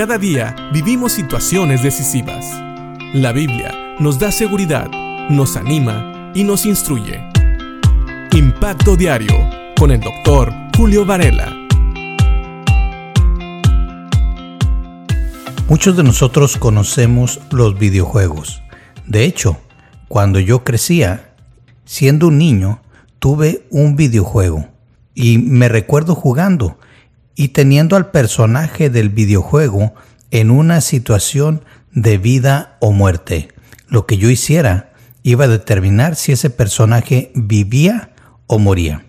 Cada día vivimos situaciones decisivas. La Biblia nos da seguridad, nos anima y nos instruye. Impacto Diario con el doctor Julio Varela. Muchos de nosotros conocemos los videojuegos. De hecho, cuando yo crecía, siendo un niño, tuve un videojuego y me recuerdo jugando y teniendo al personaje del videojuego en una situación de vida o muerte. Lo que yo hiciera iba a determinar si ese personaje vivía o moría.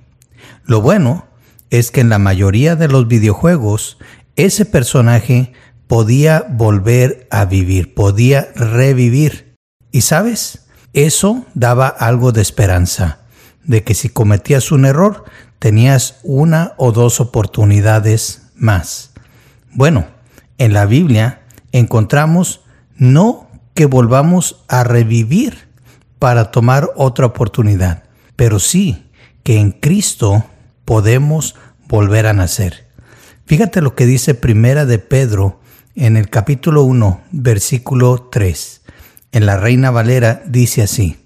Lo bueno es que en la mayoría de los videojuegos ese personaje podía volver a vivir, podía revivir. Y sabes, eso daba algo de esperanza, de que si cometías un error, tenías una o dos oportunidades más. Bueno, en la Biblia encontramos no que volvamos a revivir para tomar otra oportunidad, pero sí que en Cristo podemos volver a nacer. Fíjate lo que dice Primera de Pedro en el capítulo 1, versículo 3. En la Reina Valera dice así: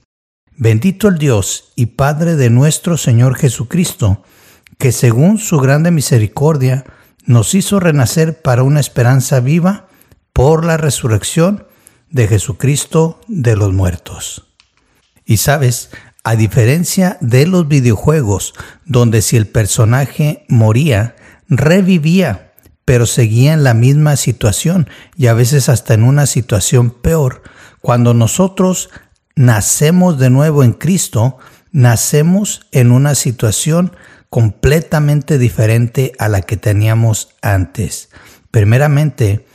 Bendito el Dios y Padre de nuestro Señor Jesucristo, que según su grande misericordia nos hizo renacer para una esperanza viva por la resurrección de Jesucristo de los muertos. Y sabes, a diferencia de los videojuegos, donde si el personaje moría, revivía, pero seguía en la misma situación y a veces hasta en una situación peor, cuando nosotros nacemos de nuevo en Cristo, nacemos en una situación completamente diferente a la que teníamos antes. Primeramente,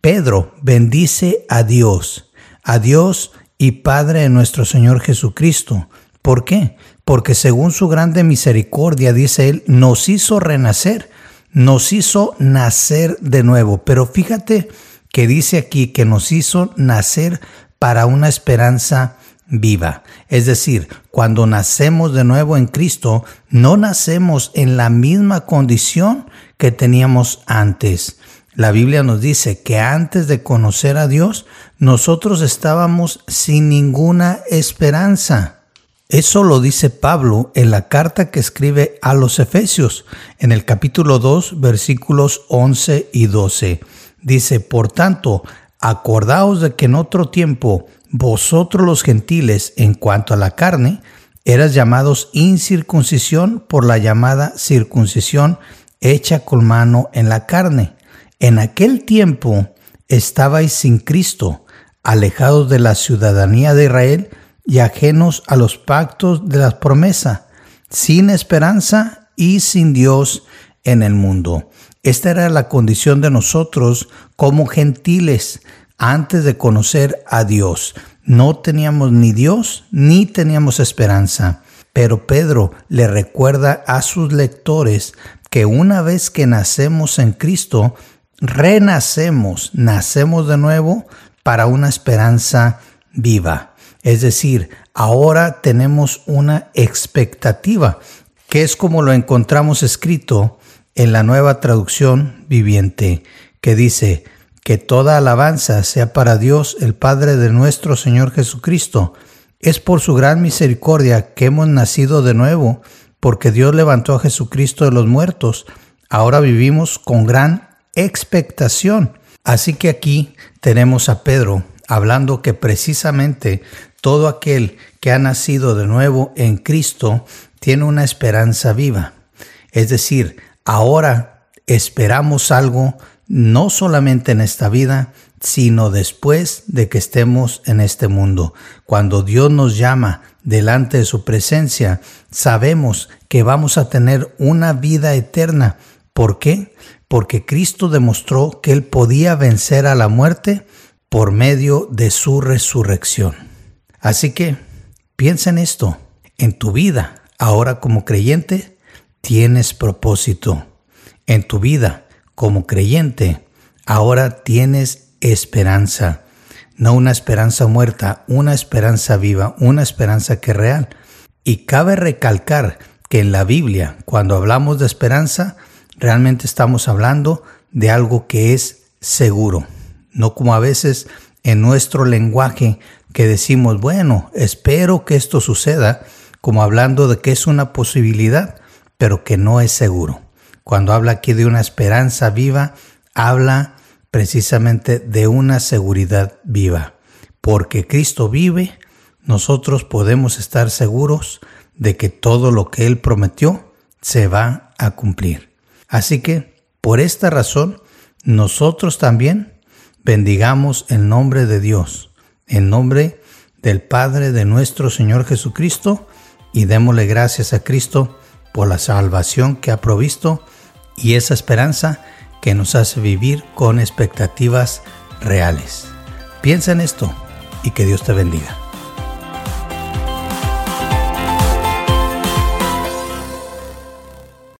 Pedro bendice a Dios, a Dios y Padre de nuestro Señor Jesucristo. ¿Por qué? Porque según su grande misericordia, dice él, nos hizo renacer, nos hizo nacer de nuevo. Pero fíjate que dice aquí que nos hizo nacer para una esperanza viva. Es decir, cuando nacemos de nuevo en Cristo, no nacemos en la misma condición que teníamos antes. La Biblia nos dice que antes de conocer a Dios, nosotros estábamos sin ninguna esperanza. Eso lo dice Pablo en la carta que escribe a los Efesios, en el capítulo 2, versículos 11 y 12. Dice, por tanto, acordaos de que en otro tiempo vosotros los gentiles, en cuanto a la carne, eras llamados incircuncisión por la llamada circuncisión hecha con mano en la carne. En aquel tiempo estabais sin Cristo, alejados de la ciudadanía de Israel y ajenos a los pactos de la promesa, sin esperanza y sin Dios en el mundo. Esta era la condición de nosotros como gentiles, antes de conocer a Dios. No teníamos ni Dios ni teníamos esperanza. Pero Pedro le recuerda a sus lectores que una vez que nacemos en Cristo, renacemos, nacemos de nuevo para una esperanza viva. Es decir, ahora tenemos una expectativa, que es como lo encontramos escrito en la nueva traducción viviente, que dice, que toda alabanza sea para Dios, el Padre de nuestro Señor Jesucristo. Es por su gran misericordia que hemos nacido de nuevo, porque Dios levantó a Jesucristo de los muertos. Ahora vivimos con gran expectación. Así que aquí tenemos a Pedro hablando que precisamente todo aquel que ha nacido de nuevo en Cristo tiene una esperanza viva. Es decir, ahora esperamos algo no solamente en esta vida, sino después de que estemos en este mundo. Cuando Dios nos llama delante de su presencia, sabemos que vamos a tener una vida eterna. ¿Por qué? Porque Cristo demostró que Él podía vencer a la muerte por medio de su resurrección. Así que piensa en esto. En tu vida, ahora como creyente, tienes propósito. En tu vida, como creyente, ahora tienes esperanza. No una esperanza muerta, una esperanza viva, una esperanza que es real. Y cabe recalcar que en la Biblia, cuando hablamos de esperanza, realmente estamos hablando de algo que es seguro, no como a veces en nuestro lenguaje que decimos, bueno, espero que esto suceda, como hablando de que es una posibilidad, pero que no es seguro. Cuando habla aquí de una esperanza viva, habla precisamente de una seguridad viva. Porque Cristo vive, nosotros podemos estar seguros de que todo lo que Él prometió se va a cumplir. Así que, por esta razón, nosotros también bendigamos el nombre de Dios, en nombre del Padre de nuestro Señor Jesucristo, y démosle gracias a Cristo por la salvación que ha provisto y esa esperanza que nos hace vivir con expectativas reales. Piensa en esto y que Dios te bendiga.